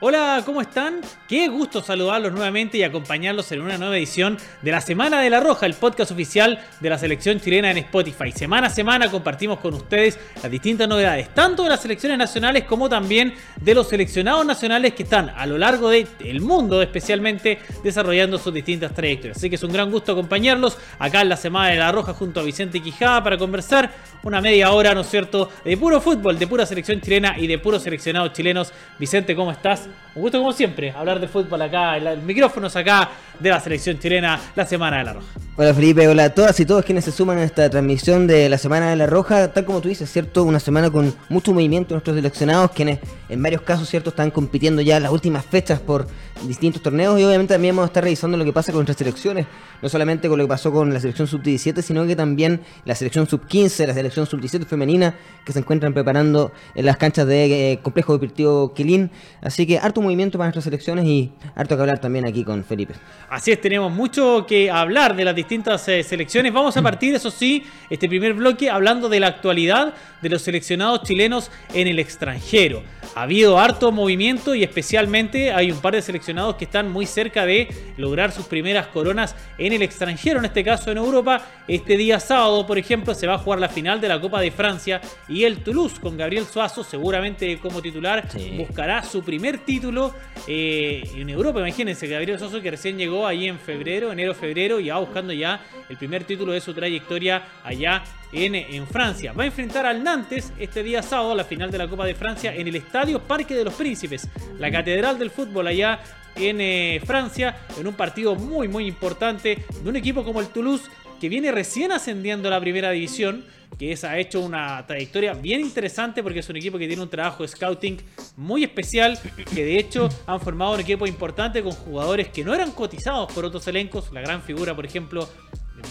Hola, ¿cómo están? Qué gusto saludarlos nuevamente y acompañarlos en una nueva edición de la Semana de la Roja, el podcast oficial de la selección chilena en Spotify. Semana a semana compartimos con ustedes las distintas novedades, tanto de las selecciones nacionales como también de los seleccionados nacionales que están a lo largo del mundo, especialmente desarrollando sus distintas trayectorias. Así que es un gran gusto acompañarlos acá en la Semana de la Roja junto a Vicente Quijada para conversar una media hora, ¿no es cierto?, de puro fútbol, de pura selección chilena y de puros seleccionados chilenos. Vicente, ¿cómo estás? Bye. Un gusto como siempre, hablar de fútbol acá, el, micrófonos acá de la selección chilena, la Semana de la Roja. Hola Felipe, hola a todas y todos quienes se suman a esta transmisión de la Semana de la Roja, tal como tú dices, ¿cierto? Una semana con mucho movimiento nuestros seleccionados, quienes en varios casos, ¿cierto? Están compitiendo ya las últimas fechas por distintos torneos y obviamente también vamos a estar revisando lo que pasa con nuestras selecciones, no solamente con lo que pasó con la selección sub-17, sino que también la selección sub-15, la selección sub-17 femenina, que se encuentran preparando en las canchas de eh, Complejo Deportivo Quilín. Así que harto movimiento para nuestras selecciones y harto que hablar también aquí con Felipe. Así es, tenemos mucho que hablar de las distintas eh, selecciones. Vamos a partir, eso sí, este primer bloque hablando de la actualidad de los seleccionados chilenos en el extranjero. Ha habido harto movimiento y especialmente hay un par de seleccionados que están muy cerca de lograr sus primeras coronas en el extranjero, en este caso en Europa. Este día sábado, por ejemplo, se va a jugar la final de la Copa de Francia y el Toulouse con Gabriel Suazo, seguramente como titular, buscará su primer título eh, en Europa. Imagínense, Gabriel Suazo que recién llegó ahí en febrero, enero-febrero, y va buscando ya el primer título de su trayectoria allá en, en, Francia. Va a enfrentar al Nantes este día sábado, la final de la Copa de Francia, en el Estadio Parque de los Príncipes, la catedral del fútbol allá en eh, Francia, en un partido muy, muy importante de un equipo como el Toulouse, que viene recién ascendiendo a la primera división, que es, ha hecho una trayectoria bien interesante porque es un equipo que tiene un trabajo de scouting muy especial, que de hecho han formado un equipo importante con jugadores que no eran cotizados por otros elencos, la gran figura, por ejemplo,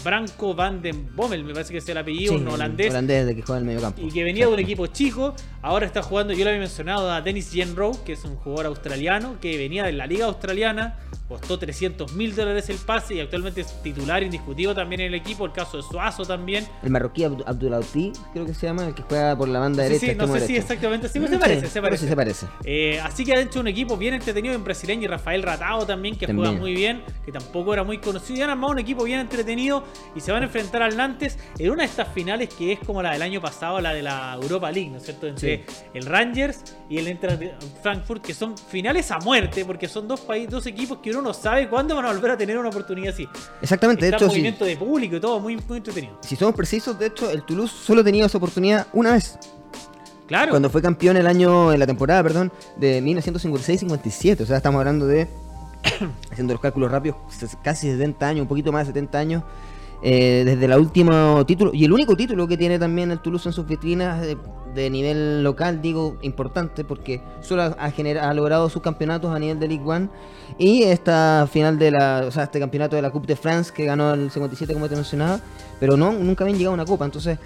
Branco van den Bommel, me parece que es el apellido, un holandés. Holandés de que juega en el medio campo. Y que venía de un equipo chico, ahora está jugando, yo le había mencionado a Dennis Jenrow, que es un jugador australiano, que venía de la liga australiana, costó 300 mil dólares el pase y actualmente es titular indiscutido también en el equipo, el caso de Suazo también. El marroquí Abdulauti, creo que se llama, el que juega por la banda derecha. Sí, no sé si exactamente, sí, se parece, se parece. se parece. Eh, así que ha hecho un equipo bien entretenido en brasileño y Rafael Ratao también, que juega muy bien, que tampoco era muy conocido, y han armado un equipo bien entretenido y se van a enfrentar al Nantes en una de estas finales que es como la del año pasado, la de la Europa League, ¿no es cierto? Entre el Rangers y el Frankfurt, que son finales a muerte, porque son dos, países, dos equipos que uno no sabe cuándo van a volver a tener una oportunidad así. Exactamente, Está de hecho. movimiento de público y todo, muy, muy entretenido. Si somos precisos, de hecho, el Toulouse solo ha tenido esa oportunidad una vez. Claro. Cuando fue campeón el año, en la temporada, perdón, de 1956-57. O sea, estamos hablando de, haciendo los cálculos rápidos, casi 70 años, un poquito más de 70 años eh, desde el último título y el único título que tiene también el Toulouse en sus vitrinas de, de nivel local, digo importante porque solo ha, ha, logrado sus campeonatos a nivel de Ligue 1 y esta final de la, o sea, este campeonato de la Coupe de France que ganó el 57 como te mencionaba, pero no nunca habían llegado a una copa, entonces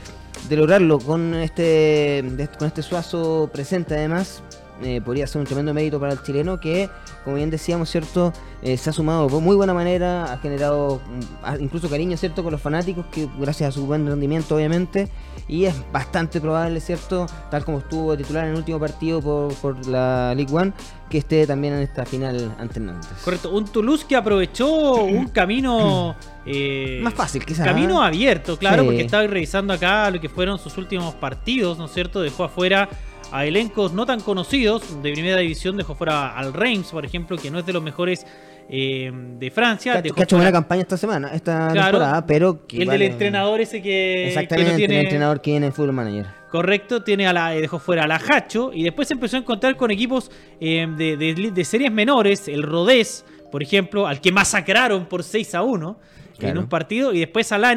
de lograrlo con este con este suazo presente además eh, podría ser un tremendo mérito para el chileno que, como bien decíamos, ¿cierto? Eh, se ha sumado de muy buena manera, ha generado mm, incluso cariño, ¿cierto? Con los fanáticos, que gracias a su buen rendimiento, obviamente, y es bastante probable, ¿cierto? Tal como estuvo titular en el último partido por, por la League One, que esté también en esta final ante Nantes. Correcto, un Toulouse que aprovechó un camino... Eh, Más fácil, quizás. Camino abierto, claro, sí. porque estaba revisando acá lo que fueron sus últimos partidos, ¿no es cierto? Dejó afuera a elencos no tan conocidos de primera división. Dejó fuera al Reims, por ejemplo, que no es de los mejores eh, de Francia. Ha hecho buena campaña esta semana, esta claro, temporada, pero. Que el vale... del entrenador ese que. Exactamente, que no tiene... el entrenador que viene en Full Manager. Correcto, tiene a la, dejó fuera a la Hacho y después empezó a encontrar con equipos eh, de, de, de, series menores, el Rodés, por ejemplo, al que masacraron por 6 a 1 claro. en un partido, y después a la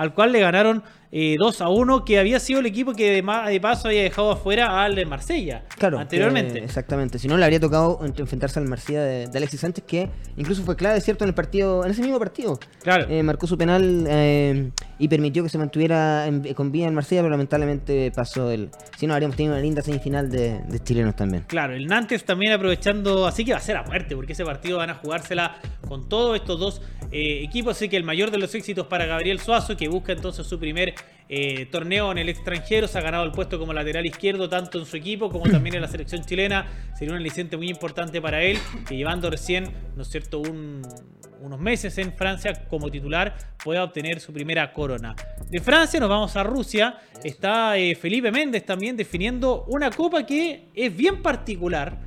al cual le ganaron eh, 2 a 1, que había sido el equipo que de, de paso había dejado afuera al de Marsella claro, anteriormente. Que, exactamente, si no le habría tocado enfrentarse al Marsella de, de, Alexis Sánchez, que incluso fue clave, ¿cierto? En el partido, en ese mismo partido. Claro. Eh, marcó su penal eh, y permitió que se mantuviera en, con vida en Marsella, pero lamentablemente pasó el. Si no, habríamos tenido una linda semifinal de, de chilenos también. Claro, el Nantes también aprovechando, así que va a ser a muerte, porque ese partido van a jugársela con todos estos dos eh, equipos. Así que el mayor de los éxitos para Gabriel Suazo, que busca entonces su primer eh, torneo en el extranjero. Se ha ganado el puesto como lateral izquierdo, tanto en su equipo como también en la selección chilena. Sería un aliciente muy importante para él, que llevando recién, ¿no es cierto?, unos meses en Francia como titular, pueda obtener su primera corona. De Francia nos vamos a Rusia. Está eh, Felipe Méndez también definiendo una copa que es bien particular.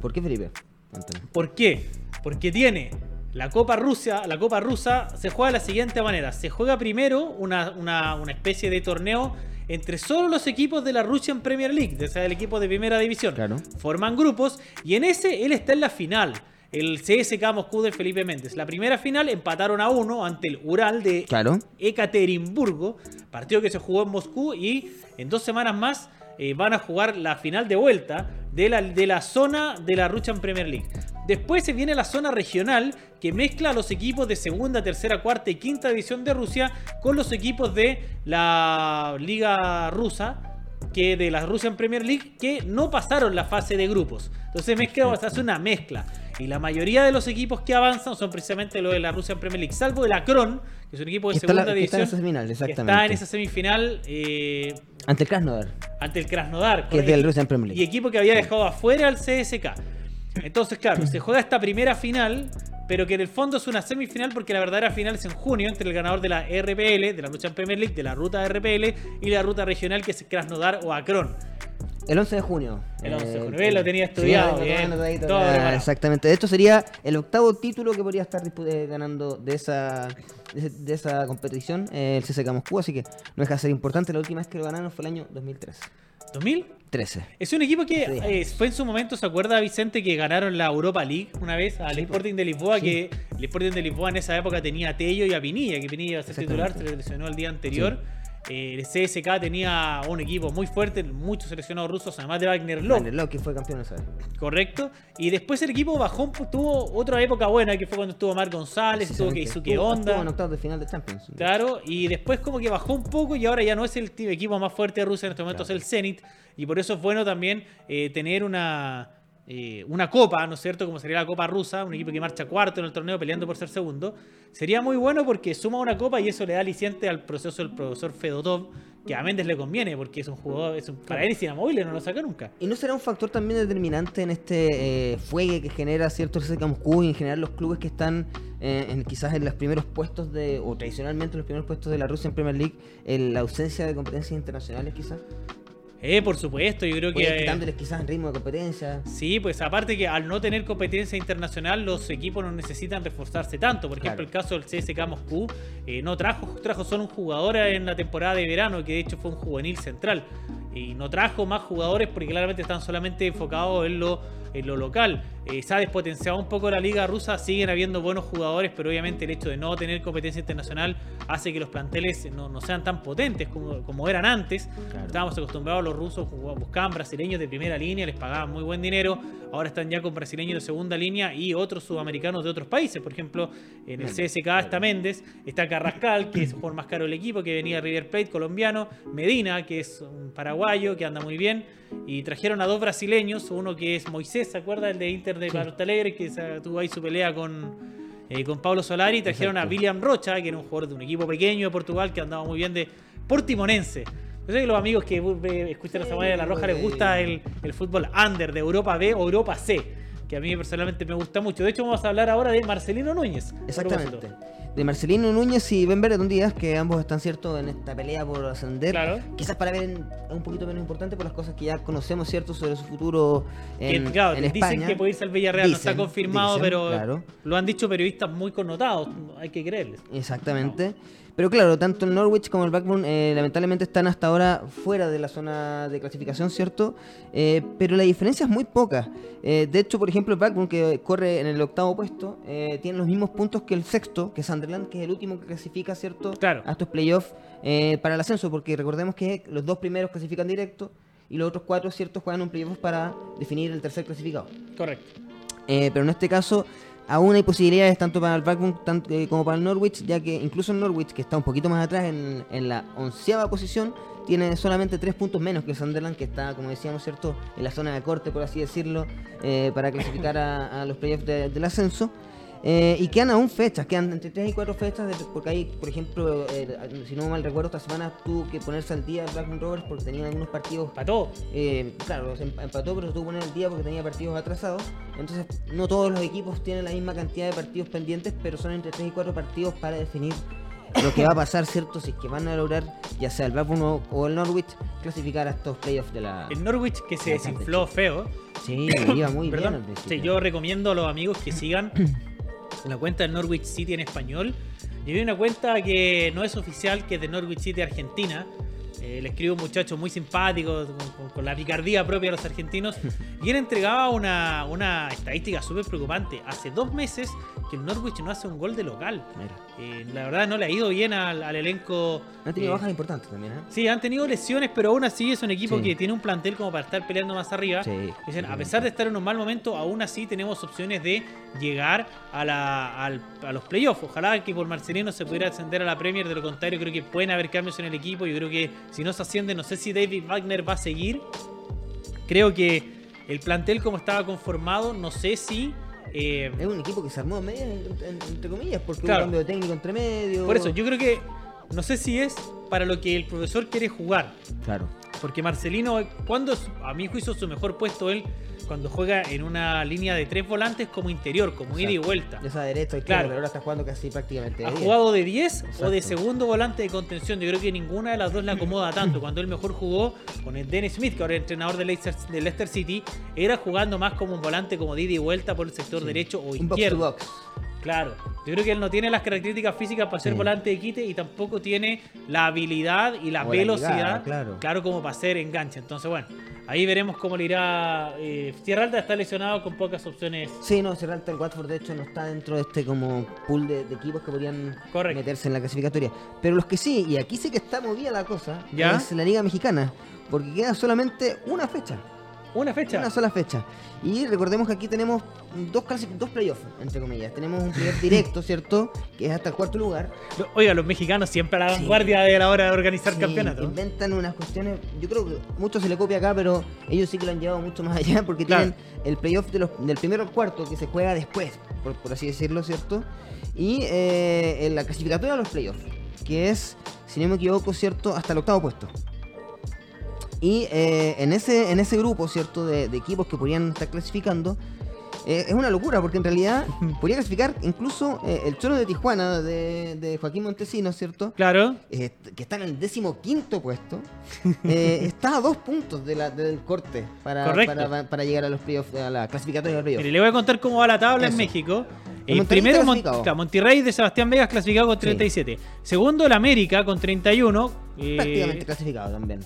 ¿Por qué Felipe? ¿Por qué? Porque tiene la Copa Rusia, la Copa Rusa se juega de la siguiente manera. Se juega primero una, especie de torneo entre solo los equipos de la Russian Premier League, o sea, el equipo de primera división. Forman grupos y en ese él está en la final. El CSK Moscú de Felipe Méndez. La primera final empataron a uno ante el Ural de Ekaterimburgo, partido que se jugó en Moscú y en dos semanas más eh, van a jugar la final de vuelta de la, de la zona de la Russian Premier League. Después se viene la zona regional que mezcla a los equipos de segunda, tercera, cuarta y quinta división de Rusia con los equipos de la liga rusa que de la Russian Premier League que no pasaron la fase de grupos. Entonces mezcla, se hace una mezcla. Y la mayoría de los equipos que avanzan son precisamente los de la Russian Premier League, salvo el Akron, que es un equipo de segunda división. Está en esa semifinal, exactamente. está en esa semifinal. Eh, ante el Krasnodar. Ante el Krasnodar. Que es del Russian Premier League. Y equipo que había dejado afuera al CSK. Entonces, claro, se juega esta primera final, pero que en el fondo es una semifinal porque la verdadera final es en junio entre el ganador de la RPL, de la lucha en Premier League, de la ruta RPL y la ruta regional que es Krasnodar o Akron. El 11 de junio. El 11 de junio. lo tenía estudiado. exactamente. Esto sería el octavo título que podría estar eh, ganando de esa, de, esa competición, el CSK Moscú. Así que no deja de ser importante. La última vez que lo ganaron fue el año 2003. ¿2000? 13. Es un equipo que eh, fue en su momento, ¿se acuerda Vicente que ganaron la Europa League una vez al Sporting de Lisboa? Que el Sporting de Lisboa en esa época tenía a Tello y a Pinilla, que Pinilla iba a ser titular, se lesionó el día anterior. Eh, el CSK tenía un equipo muy fuerte, muchos seleccionados rusos, además de Wagner Love. Wagner Love, que fue campeón esa vez. Correcto. Y después el equipo bajó, tuvo otra época buena, que fue cuando estuvo Mar González, estuvo Keisuke Honda. Estuvo en octavos de final de Champions. Claro, y después como que bajó un poco y ahora ya no es el equipo más fuerte de Rusia en este momento, es el Zenit. Y por eso es bueno también eh, tener una eh, una copa, ¿no es cierto? Como sería la Copa Rusa, un equipo que marcha cuarto en el torneo peleando por ser segundo. Sería muy bueno porque suma una copa y eso le da aliciente al proceso del profesor Fedotov, que a Méndez le conviene porque es un jugador, es un, para él es inamovible, no lo saca nunca. ¿Y no será un factor también determinante en este eh, fuegue que genera cierto CSKA Moscú y en general los clubes que están eh, en, quizás en los primeros puestos de, o tradicionalmente en los primeros puestos de la Rusia en Premier League, en la ausencia de competencias internacionales quizás? Eh, por supuesto, yo creo que. Quitándoles quizás ritmo de competencia. Sí, pues aparte que al no tener competencia internacional, los equipos no necesitan reforzarse tanto. Por ejemplo, el caso del CSK Moscú eh, no trajo, trajo solo un jugador en la temporada de verano, que de hecho fue un juvenil central. Y no trajo más jugadores porque claramente están solamente enfocados en lo en lo local. Eh, se ha despotenciado un poco la liga rusa, siguen habiendo buenos jugadores, pero obviamente el hecho de no tener competencia internacional hace que los planteles no, sean tan potentes como, como eran antes. Estábamos acostumbrados, los rusos buscaban brasileños de primera línea, les pagaban muy buen dinero, ahora están ya con brasileños de segunda línea y otros sudamericanos de otros países. Por ejemplo, en el CSK está Méndez, está Carrascal, que es el más caro del equipo, que venía River Plate, colombiano, Medina, que es un paraguayo, que anda muy bien, y trajeron a dos brasileños, uno que es Moisés, ¿se acuerda? El de Inter de sí. Alegre, que tuvo ahí su pelea con, eh, con Pablo Solari. Trajeron a William Rocha, que era un jugador de un equipo pequeño de Portugal, que andaba muy bien de Portimonense. Yo sé que los amigos que escuchan la semana de la Roja les gusta el, el fútbol under de Europa B o Europa C, que a mí personalmente me gusta mucho. De hecho, vamos a hablar ahora de Marcelino Núñez. Exactamente de Marcelino Núñez y Ben Beretton Díaz, que ambos están cierto en esta pelea por ascender. Quizás para ver un poquito menos importante por las cosas que ya conocemos, cierto, sobre su futuro en, que, claro, Dicen que puede irse al Villarreal, no está confirmado, pero lo han dicho periodistas muy connotados, hay que creerles. Exactamente. Pero claro, tanto el Norwich como el Blackburn eh, lamentablemente están hasta ahora fuera de la zona de clasificación, ¿cierto? Eh, pero la diferencia es muy poca. Eh, de hecho, por ejemplo, el Blackburn, que corre en el octavo puesto, tiene los mismos puntos que el sexto, que es Sunderland, que es el último que clasifica, ¿cierto? Claro. A estos playoffs para el ascenso, porque recordemos que los dos primeros clasifican directo y los otros cuatro, ¿cierto? Juegan un playoff para definir el tercer clasificado. Correcto. pero en este caso aún hay posibilidades tanto para el Blackburn eh, como para el Norwich, ya que incluso el Norwich, que está un poquito más atrás en, en la onceava posición, tiene solamente tres puntos menos que el Sunderland, que está, como decíamos, ¿cierto? en la zona de corte, por así decirlo, eh, para clasificar a, los playoffs del ascenso. Eh, y quedan aún fechas, quedan entre 3 y 4 fechas, de- porque hay, por ejemplo, eh, si no mal recuerdo, esta semana tuvo que ponerse al día Blackburn Rovers porque tenían algunos partidos todo. eh, claro, se emp- empató, pero se tuvo que poner al día porque tenía partidos atrasados. Entonces, no todos los equipos tienen la misma cantidad de partidos pendientes, pero son entre 3 y 4 partidos para definir lo que va a pasar, ¿cierto? Si es que van a lograr, ya sea el Blackburn o, o el Norwich, clasificar a estos playoffs de la. El Norwich que se desinfló feo. Sí, iba muy bien al Perdón. principio. Sí, yo recomiendo a los amigos que sigan la cuenta del Norwich City en español. Y hay una cuenta que no es oficial, que es de Norwich City Argentina. Eh, le escribe un muchacho muy simpático, con, con- con la picardía propia de los argentinos. Y él entregaba una, una estadística súper preocupante. Hace dos meses que el Norwich no hace un gol de local. Eh, la verdad no le ha ido bien al, al elenco. han tenido eh, bajas importantes también, ¿eh? Sí, han tenido lesiones, pero aún así es un equipo Sí. que tiene un plantel como para estar peleando más arriba. Sí. Dicen, a pesar de estar en un mal momento, aún así tenemos opciones de llegar a, la, al- a los playoffs. Ojalá que por Marcelino se pudiera ascender a la Premier, de lo contrario creo que pueden haber cambios en el equipo. Yo creo que si no se asciende, no sé si David Wagner va a seguir. Creo que el plantel como estaba conformado, no sé si... eh, Es un equipo que se armó en- entre comillas, porque Claro. hubo un cambio de técnico entre medio. por eso, yo creo que... No sé si es para lo que el profesor quiere jugar. Claro. Porque Marcelino, cuando a mi juicio su mejor puesto él, cuando juega en una línea de tres volantes como interior, como ida y vuelta. Esa derecha y Claro. pero ahora está jugando casi prácticamente. ¿Ha jugado de 10 o de segundo volante de contención? Yo creo que ninguna de las dos le acomoda tanto. Cuando él mejor jugó con el Dennis Smith, que ahora es entrenador de Leicester, de Leicester City, era jugando más como un volante como de ida y vuelta por el sector Sí. derecho o Un box to izquierdo. box. Claro, yo creo que él no tiene las características físicas para ser Sí. volante de quite y tampoco tiene la habilidad y la O la velocidad, llegada, claro. como para hacer enganche. Entonces, bueno, ahí veremos cómo le irá. Eh, Sierra Alta está lesionado con pocas opciones. Sí, no, Serralta el Watford de hecho no está dentro de este como pool de, de equipos que podrían Correcto. meterse en la clasificatoria. Pero los que sí, y aquí sí que está movida la cosa, ¿Ya? es la Liga Mexicana, porque queda solamente una fecha, Una fecha. una sola fecha. Y recordemos que aquí tenemos dos, dos playoffs, entre comillas. Tenemos un playoff directo, ¿cierto? Que es hasta el cuarto lugar. Oiga, los mexicanos siempre a la Sí. vanguardia de la hora de organizar Sí, campeonatos. Inventan unas cuestiones, yo creo que mucho se le copia acá, pero ellos sí que lo han llevado mucho más allá porque Claro. tienen el playoff de los- del primero al cuarto que se juega después, por, por así decirlo, ¿cierto? Y eh, en la clasificatoria de los playoffs, que es, si no me equivoco, ¿cierto? Hasta el octavo puesto. Y eh, en, ese, en ese grupo, ¿cierto? De, de equipos que podrían estar clasificando, eh, es una locura porque en realidad podría clasificar incluso eh, el Cholo de Tijuana de, de Joaquín Montesinos, ¿cierto? Claro. eh, que está en el décimo quinto puesto, está a dos puntos de la- del corte para, para, para llegar a los playoffs, a la clasificatoria de los playoffs. le voy a contar cómo va la tabla en. México. El primero, está Mon- clasificado. claro, Monterrey de Sebastián Vegas clasificado con Sí. 37. Segundo, el América con 31. eh, Prácticamente clasificado también.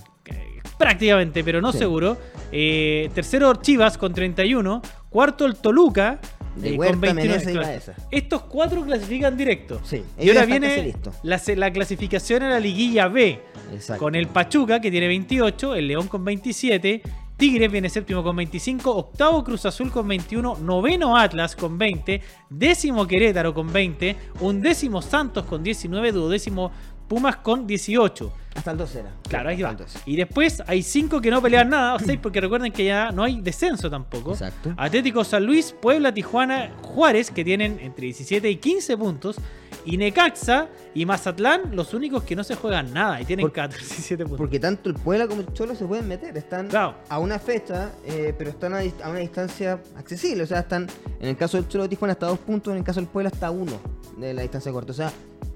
Prácticamente, pero no Sí. seguro. Eh, tercero, Chivas con 31. Cuarto, el Toluca. Eh, con Huerta, 29. Menezes y Claro. Baeza. Estos cuatro clasifican directo. Sí, Y ahora viene la clasificación a la liguilla B. Exacto. Con el Pachuca, que tiene 28, el León con 27, Tigres viene séptimo con 25, octavo Cruz Azul con 21, noveno Atlas con 20, décimo Querétaro con 20, undécimo Santos con 19, duodécimo Pumas con 18. Hasta el 2 era. Claro, ahí va. el 12. Y después hay cinco que no pelean nada, o seis porque recuerden que ya no hay descenso tampoco. Exacto. Atlético San Luis, Puebla, Tijuana, Juárez, que tienen entre 17 y 15 puntos. Y Necaxa y Mazatlán, los únicos que no se juegan nada y tienen Por- 14 17 puntos. Porque tanto el Puebla como el Cholo se pueden meter. Están Claro. a una fecha, eh, pero están a, a una distancia accesible. O sea, están, en el caso del Cholo de Tijuana hasta dos puntos, en el caso del Puebla hasta uno de la distancia corta. O sea,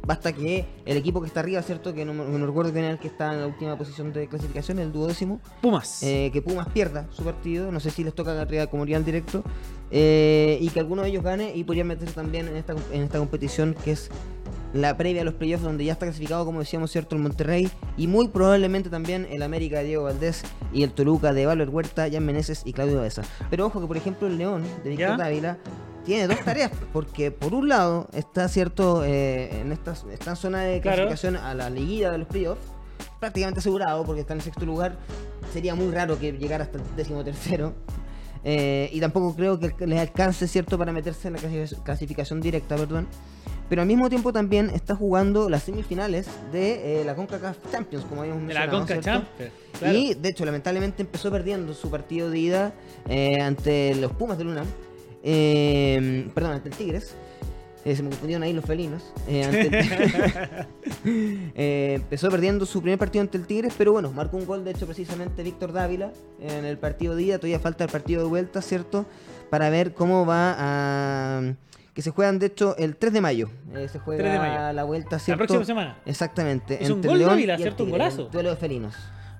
basta que el equipo que está arriba, ¿cierto? Que no, no recuerdo quién era el que está en la última posición de clasificación, el duodécimo. Pumas. eh, que Pumas pierda su partido, no sé si les toca arriba como rival directo, eh, y que alguno de ellos gane y podrían meterse también en esta, en esta competición que es la previa a los playoffs donde ya está clasificado, como decíamos, cierto, el Monterrey y muy probablemente también el América de Diego Valdés y el Toluca de Valver Huerta, Jan Meneses y Claudio Baeza. Pero ojo que, por ejemplo, el León de Víctor. Dávila tiene dos tareas, porque por un lado está cierto eh, en esta, esta zona de Claro. clasificación a la liguilla de los playoffs, prácticamente asegurado porque está en sexto lugar. Sería muy raro que llegara hasta el décimo tercero. Eh, y tampoco creo que les alcance, ¿cierto?, para meterse en la clasific- clasificación directa, perdón. Pero al mismo tiempo también está jugando las semifinales de eh, la CONCACAF Champions, como habíamos de la mencionado, Conca ¿cierto? Champions. Claro. Y de hecho, lamentablemente empezó perdiendo su partido de ida eh, ante los Pumas de Luna. Eh, perdón, ante el Tigres. eh, se me confundieron ahí los felinos. eh, ante el- Eh, empezó perdiendo su primer partido ante el Tigres, pero bueno, marcó un gol, de hecho, precisamente Víctor Dávila en el partido de ida. Todavía falta el partido de vuelta, ¿cierto? Para ver cómo va a. Que se juegan, de hecho, el 3 de mayo. Eh, se juega 3 de mayo. la vuelta, La ¿cierto? próxima semana. Exactamente. Es un gol León Dávila, ¿cierto? Un golazo. el Duelo de felinos.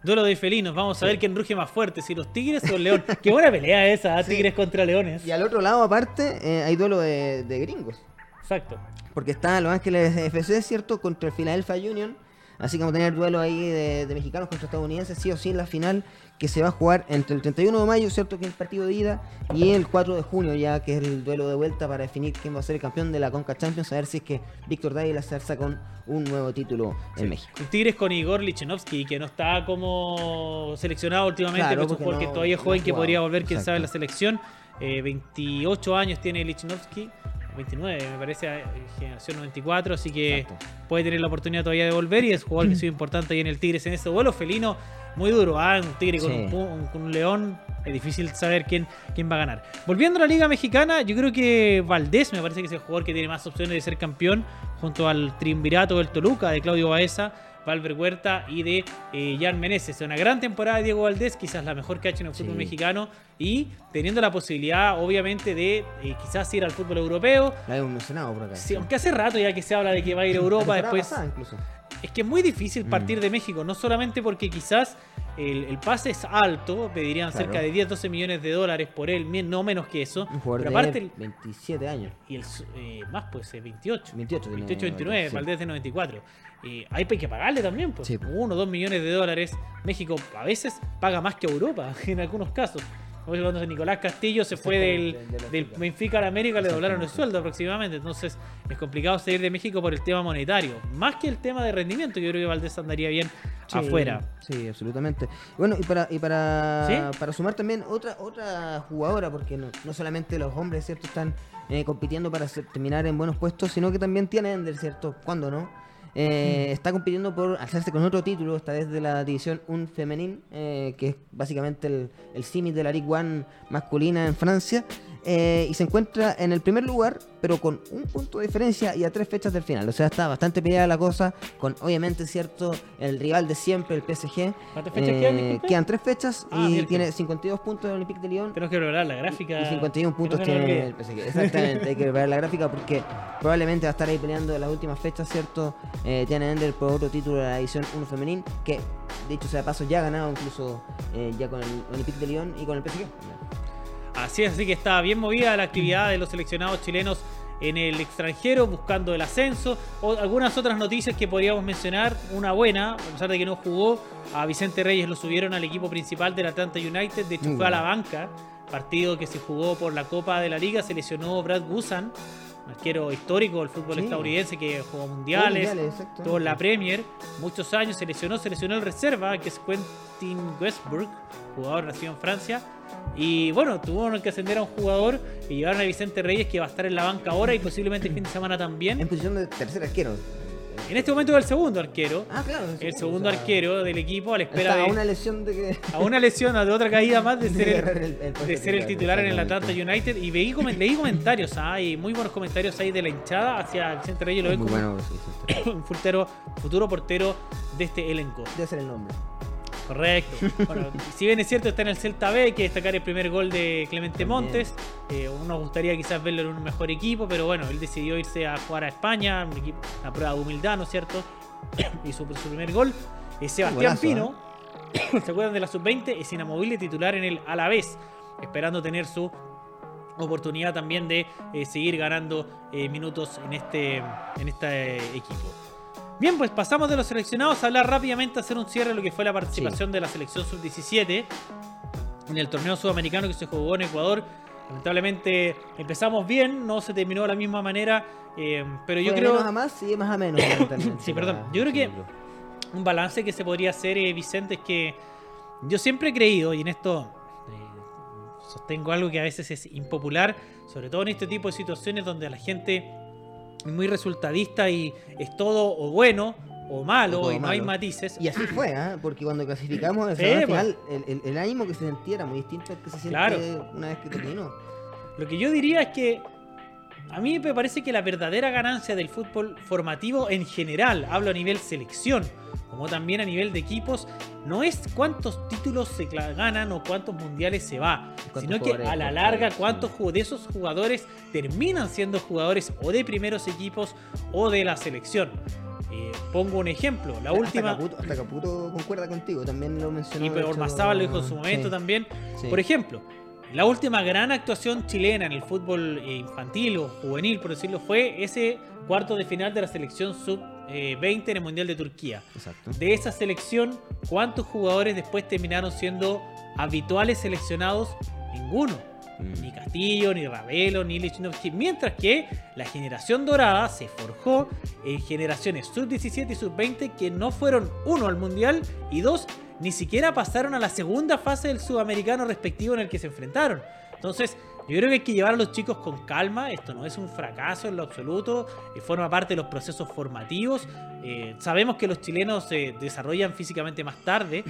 Duelo de felinos. Vamos a ver quién ruge más fuerte, si los Tigres o el León. Qué buena pelea esa, ¿eh? Sí. Tigres contra Leones. Y al otro lado, aparte, eh, hay duelo de, de gringos. Exacto. Porque está Los Ángeles FC, ¿cierto? Contra el Philadelphia Union. Así que vamos a tener duelo ahí de, de mexicanos contra estadounidenses, sí o sí, en la final que se va a jugar entre el 31 de mayo, ¿cierto? Que es el partido de ida, y el 4 de junio, ya que es el duelo de vuelta para definir quién va a ser el campeón de la Conca Champions, a ver si es que Víctor Dávila se alza con un nuevo título en México. Tigres con Igor Lichenovsky, que no está como seleccionado últimamente, Claro, pero es un porque jugador que no- todavía es joven que podría volver, quién Exacto. sabe, en la selección. Eh, 28 años tiene Lichenovsky, 29 me parece, eh, generación 94, así que Exacto. puede tener la oportunidad todavía de volver y es un jugador que ha sido importante ahí en el Tigres en ese vuelo felino muy duro, ¿ah? un Tigre con, Sí. un, pu- un- con un león, es difícil saber quién, quién va a ganar. Volviendo a la Liga Mexicana, yo creo que Valdés me parece que es el jugador que tiene más opciones de ser campeón junto al triunvirato del Toluca de Claudio Baeza. Valver Huerta y de eh, Jan Meneses. Una gran temporada de Diego Valdés, quizás la mejor que ha hecho en el fútbol Sí. mexicano y teniendo la posibilidad, obviamente, de eh, quizás ir al fútbol europeo. La hemos mencionado por acá. Sí, aunque hace rato ya que se habla de que va a ir a Europa después. pasada, incluso. Es que es muy difícil Mm. partir de México, no solamente porque quizás el, el pase es alto, pedirían Claro. cerca de 10, 12 millones de dólares por él, no menos que eso. Un jugador Pero de aparte, el- 27 años. y el, eh, más pues eh, 28. 28 tiene 28, 29, sí. Valdés de 94. Eh, hay que pagarle también, pues. Sí, pues. Uno o dos millones de dólares. México a veces paga más que Europa, en algunos casos. Ejemplo, cuando Nicolás Castillo se fue del. Benfica a la América, le doblaron el sueldo aproximadamente. Entonces es complicado salir de México por el tema monetario. Más que el tema de rendimiento, yo creo que Valdés andaría bien Sí, afuera. Sí, absolutamente. Bueno, y para y para, ¿Sí? para sumar también otra otra jugadora, porque no, no solamente los hombres, ¿cierto? Están eh, compitiendo para ser- terminar en buenos puestos, sino que también tiene Ender, ¿cierto? ¿Cuándo no? Eh, Está compitiendo por hacerse con otro título, esta vez de la división Un Femenil, eh, que es básicamente el, el símil de la Ligue 1 masculina en Francia. Eh, y se encuentra en el primer lugar, pero con un punto de diferencia y a tres fechas del final. O sea, está bastante peleada la cosa, con obviamente, ¿cierto? El rival de siempre, el PSG. ¿Cuántas fechas quedan, Eh, disculpe? quedan tres fechas Ah, y miércoles. tiene 52 puntos el Olympique de Lyon. Tenemos que preparar la gráfica. Y 51 que puntos tiene el PSG. Exactamente, hay que ver la gráfica porque probablemente va a estar ahí peleando en las últimas fechas, ¿cierto? Eh, tiene Ender por otro título de la edición 1 femenil, que dicho sea de paso ya ha ganado incluso eh, ya con el Olympique de Lyon y con el PSG. Así es, así que está bien movida la actividad de los seleccionados chilenos en el extranjero, buscando el ascenso. O algunas otras noticias que podríamos mencionar. Una buena, a pesar de que no jugó, a Vicente Reyes lo subieron al equipo principal del Atlanta United. De hecho, Muy fue a la banca. Partido que se jugó por la Copa de la Liga. Se lesionó Brad Gusan, arquero histórico del fútbol Sí. estadounidense que jugó mundiales. Mundiales. Tuvo en la Premier muchos años, se lesionó, se lesionó el reserva, que es Quentin Westbrook, jugador nacido en Francia. Y bueno, tuvieron que ascender a un jugador y llevaron a Vicente Reyes, que va a estar en la banca ahora y posiblemente el fin de semana En también. posición de tercer arquero. En este momento es el segundo arquero, Ah, claro. el segundo o sea, arquero del equipo a la espera Está a de una lesión de que. a una lesión, a de otra caída más de de ser el, el- el de ser el titular en el Atlanta. United. Y leí comentarios, ah, y muy buenos comentarios ahí de la hinchada hacia Vicente Reyes. Lo ven Muy como bueno, sí, sí, sí. un futuro, futuro portero de este elenco. Debe ser el nombre. Correcto. Bueno, si bien es cierto, está en el Celta B, hay que destacar el primer gol de Clemente También. Montes. Eh, uno gustaría quizás verlo en un mejor equipo, pero bueno, él decidió irse a jugar a España, un equipo, una prueba de humildad, ¿no es cierto? Hizo su primer gol. Eh, Sebastián golazo, Pino, ¿se acuerdan de la sub-20? Es inamovible titular en el Alavés, esperando tener su oportunidad también de eh, seguir ganando eh, minutos en este, en este eh, equipo. Bien, pues pasamos de los seleccionados a hablar rápidamente, a hacer un cierre de lo que fue la participación de la selección sub-17 en el torneo sudamericano que se jugó en Ecuador. Lamentablemente empezamos bien, no se terminó de la misma manera, eh, pero yo creo menos a más y de más a menos. Sí, perdón. Yo creo que- sí, un balance que se podría hacer, eh, Vicente, es que yo siempre he creído, y en esto eh, sostengo algo que a veces es impopular, sobre todo en este tipo de situaciones donde la gente muy resultadista y es todo o bueno o malo O todo y no hay matices. Y así fue, ¿ah? porque cuando clasificamos el Sí, al pues. final, el, el- el ánimo que se sentía era muy distinto al que se siente Claro. una vez que terminó. Lo que yo diría es que a mí me parece que la verdadera ganancia del fútbol formativo en general, hablo a nivel selección, como también a nivel de equipos, no es cuántos títulos se ganan o cuántos mundiales se va, sino que a la larga cuántos de esos jugadores terminan siendo jugadores o de primeros equipos o de la selección. Eh, pongo un ejemplo, la última... Hasta Caputo, concuerda contigo, también lo mencionó. Y pero Ormazábal lo dijo en su momento también. Por ejemplo, la última gran actuación chilena en el fútbol infantil o juvenil, por decirlo, fue ese cuarto de final de la selección sub-20 eh, en el Mundial de Turquía. Exacto. De esa selección, ¿cuántos jugadores después terminaron siendo habituales seleccionados? Ninguno. Mm. Ni Castillo, ni Ravelo, ni Lichnowsky. Mientras que la generación dorada se forjó en generaciones sub-17 y sub-20 que no fueron, uno, al Mundial y dos, ni siquiera pasaron a la segunda fase del sudamericano respectivo en el que se enfrentaron. Entonces, yo creo que hay que llevar a los chicos con calma. Esto no es un fracaso en lo absoluto. Eh, forma parte de los procesos formativos. Eh, sabemos que los chilenos se desarrollan físicamente más tarde.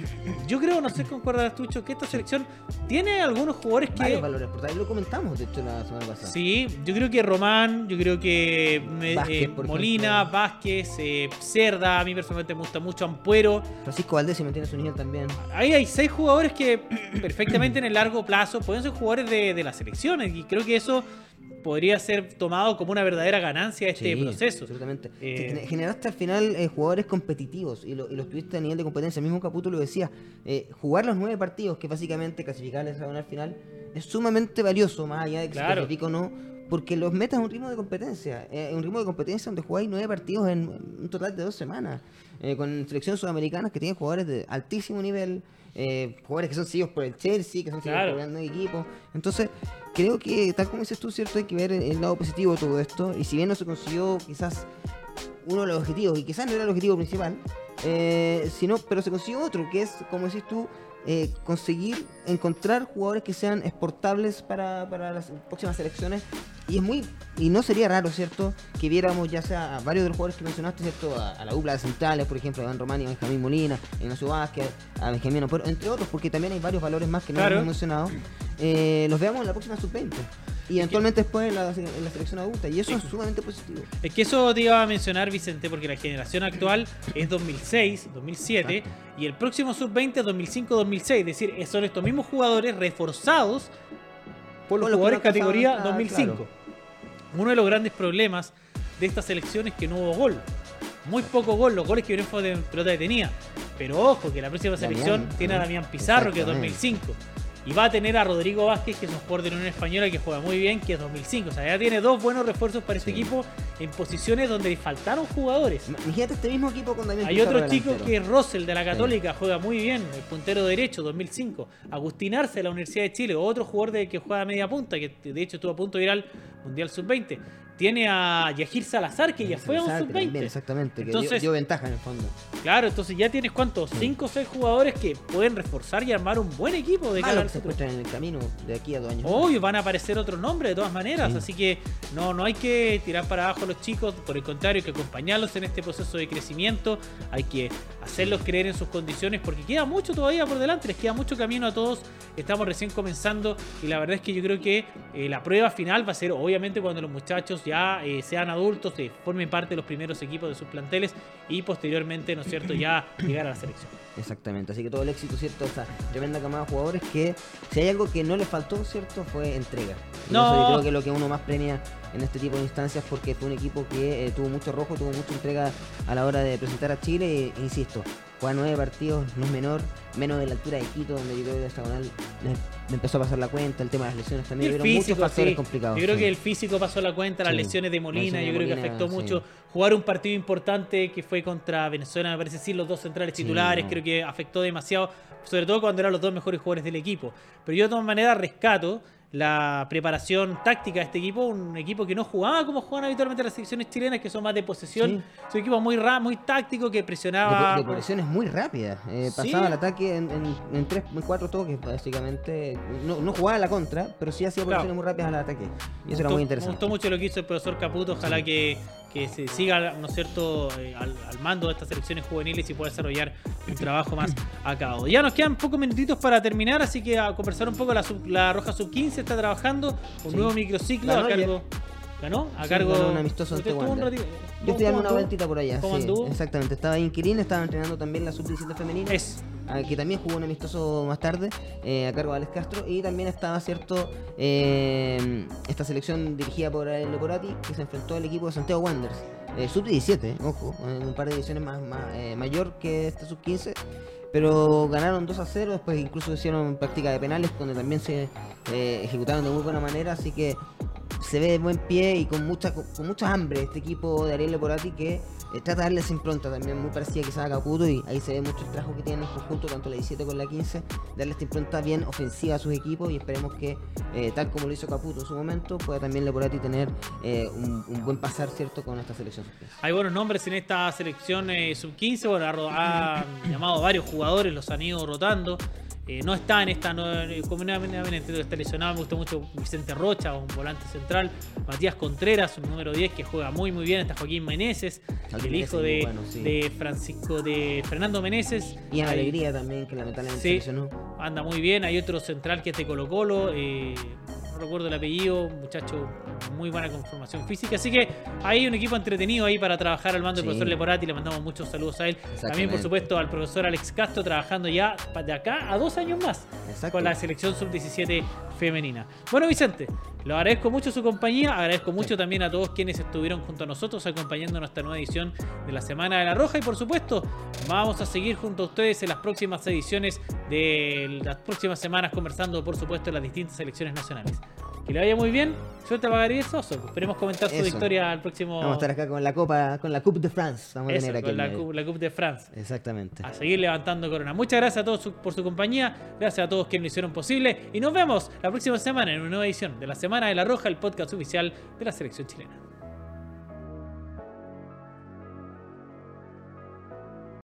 Yo creo, no sé si concuerdas, Tucho, que esta selección tiene algunos jugadores que. Varios valores, por ahí lo comentamos, de hecho, la semana pasada. Sí, yo creo que Román, yo creo que eh, Molina, Vázquez, Cerda, a mí personalmente me gusta mucho, Ampuero. Francisco Valdés se mantiene su nivel también. Ahí hay seis jugadores que perfectamente en el largo plazo pueden ser jugadores de la selección y creo que eso podría ser tomado como una verdadera ganancia de este proceso. Absolutamente. Eh, generaste al final eh, jugadores competitivos y, lo, los tuviste a nivel de competencia. El mismo Caputo lo decía. Eh, jugar los nueve partidos, que básicamente clasificarles a al final, es sumamente valioso, más allá de que claro. se o no, porque los metas a un ritmo de competencia. un ritmo de competencia donde jugáis nueve partidos en un total de dos semanas. con selecciones sudamericanas que tienen jugadores de altísimo nivel eh, jugadores que son seguidos por el Chelsea, que son seguidos por grandes equipos. Entonces, creo que, tal como dices tú, cierto, hay que ver el, lado positivo de todo esto. Y si bien no se consiguió quizás uno de los objetivos, y quizás no era el objetivo principal, eh, sino, pero se consiguió otro, que es, como decís tú, eh, conseguir encontrar jugadores que sean exportables para, las próximas selecciones. Y es muy y no sería raro cierto que viéramos ya sea a varios de los jugadores que mencionaste cierto a, la dupla de centrales por ejemplo a Iván Romani a Benjamín Molina a Ignacio Vázquez a Benjamín pero entre otros porque también hay varios valores más que no hemos mencionado. Eh, los veamos en la próxima sub-20 y eventualmente después en la, selección adulta. Y eso es sumamente positivo. Es que eso te iba a mencionar, Vicente, porque la generación actual es 2006, 2007, y el próximo sub-20 es 2005-2006. Es decir, son estos mismos jugadores reforzados por los jugadores categoría 2005. Uno de los grandes problemas de esta selección es que no hubo gol. Muy poco gol, los goles que fue de pelota detenida. Pero ojo, que la próxima selección tiene a Damián Pizarro, que es 2005. Y va a tener a Rodrigo Vázquez, que es un jugador de la Unión Española que juega muy bien, que es 2005. O sea, ya tiene dos buenos refuerzos para este equipo en posiciones donde le faltaron jugadores. Imagínate este mismo equipo con Damián Hay otro chico que es Rossell de la Católica, juega muy bien, el puntero derecho, 2005. Agustín Arce de la Universidad de Chile, otro jugador de, que juega a media punta, que de hecho estuvo a punto de ir al Mundial Sub-20. Tiene a Yajir Salazar, que ya fue a un sub-20. Exactamente, que dio, ventaja en el fondo. Claro, entonces ya tienes cuántos? 5 o 6 jugadores que pueden reforzar y armar un buen equipo de cara se encuentran en el camino de aquí a dos años. Obvio, van a aparecer otros nombres de todas maneras, así que no, no hay que tirar para abajo a los chicos, por el contrario, hay que acompañarlos en este proceso de crecimiento, hay que hacerlos creer en sus condiciones, porque queda mucho todavía por delante, les queda mucho camino a todos, estamos recién comenzando y la verdad es que yo creo que eh, la prueba final va a ser obviamente cuando los muchachos ya eh, sean adultos, que formen parte de los primeros equipos de sus planteles y posteriormente, ¿no es cierto?, ya llegar a la selección. Exactamente, así que todo el éxito, ¿cierto? O sea, tremenda camada de jugadores que si hay algo que no le faltó, ¿cierto? Fue entrega. no. creo que lo que uno más premia en este tipo de instancias porque fue un equipo que eh, tuvo mucho rojo, tuvo mucha entrega a la hora de presentar a Chile e, insisto, juega nueve partidos, no es menor, menos de la altura de Quito, donde yo creo que hexagonal me empezó a pasar la cuenta, el tema de las lesiones también, el físico, muchos factores complicados. Yo creo que el físico pasó la cuenta, las lesiones de Molina, yo creo que afectó mucho. Jugar un partido importante que fue contra Venezuela, me parece sí, los dos centrales titulares, creo que afectó demasiado, sobre todo cuando eran los dos mejores jugadores del equipo. Pero yo de todas maneras rescato la preparación táctica de este equipo, un equipo que no jugaba como juegan habitualmente las selecciones chilenas, que son más de posesión. Es un equipo muy ra muy táctico que presionaba. De, de muy rápidas. Eh, pasaba el ataque en, en, tres, en cuatro toques, básicamente. No, no jugaba a la contra, pero sí hacía posiciones muy rápidas al ataque. Y eso era muy interesante. Me gustó mucho lo que hizo el profesor Caputo. Ojalá que, que se siga, ¿no es cierto?, eh, al, mando de estas selecciones juveniles y pueda desarrollar un trabajo más acabado. Ya nos quedan pocos minutitos para terminar, así que a conversar un poco la, la Roja Sub 15 está trabajando un nuevo microciclo a cargo. Ganó a Sí, cargo ganó un amistoso ante Wander. ratito- Yo ¿Cómo- estoy dando una vueltita por allá. ¿Cómo sí, anduvo? exactamente. Estaba ahí en Quirín, estaba entrenando también la sub-17 femenina. Es. ah, que también jugó un amistoso más tarde eh, a cargo de Alex Castro y también estaba cierto eh, esta selección dirigida por el Leporati que se enfrentó al equipo de Santiago Wanderers eh, sub 17 ojo en un par de ediciones más, más, mayor que esta sub 15 pero ganaron 2 a 0 después incluso hicieron práctica de penales donde también se eh, ejecutaron de muy buena manera así que se ve de buen pie y con mucha con mucha hambre este equipo de Ariel Leporati que eh, trata de darle esa impronta también muy parecida quizás a Caputo y ahí se ve mucho el trabajo que tienen en conjunto tanto la 17 con la 15 darle esta impronta bien ofensiva a sus equipos y esperemos que eh, tal como lo hizo Caputo en su momento pueda también Leporati tener eh, un, un buen pasar cierto con esta selección sub-15. Hay buenos nombres en esta selección eh, sub-15. Bueno, ha, ha llamado a varios jugadores, los han ido rotando. Eh, no está en esta, no, eh, como entiendo que está lesionado. Me gusta mucho Vicente Rocha, un volante central. Matías Contreras, un número 10 que juega muy, muy bien. Está Joaquín Meneses, Joaquín el hijo de, muy bueno, sí. de Francisco, de Fernando Meneses. Y en alegría también que lamentablemente Sí. lesionó. anda muy bien. Hay otro central que es de Colo Colo. eh, no recuerdo el apellido. Muchacho muy buena conformación física. Así que hay un equipo entretenido ahí para trabajar al mando del Sí. profesor Leporati. Le mandamos muchos saludos a él. También, por supuesto, al profesor Alex Castro trabajando ya de acá a dos años más Exacto. con la selección sub-17 femenina. Bueno, Vicente, lo agradezco mucho su compañía. Agradezco mucho también a todos quienes estuvieron junto a nosotros acompañando nuestra nueva edición de la Semana de la Roja. Y por supuesto, vamos a seguir junto a ustedes en las próximas ediciones de las próximas semanas conversando, por supuesto, en las distintas selecciones nacionales. Que le vaya muy bien. Suelta para Gabriel Soso. Esperemos comentar su victoria al próximo. Vamos a estar acá con la Copa, con la Coupe de France. Vamos a Eso, tener aquí con la. Coupe- la Coupe de France Exactamente. a seguir levantando corona. Muchas gracias a todos su- por su compañía, gracias a todos quienes lo hicieron posible y nos vemos la próxima semana en una nueva edición de la Semana de la Roja, el podcast oficial de la selección chilena.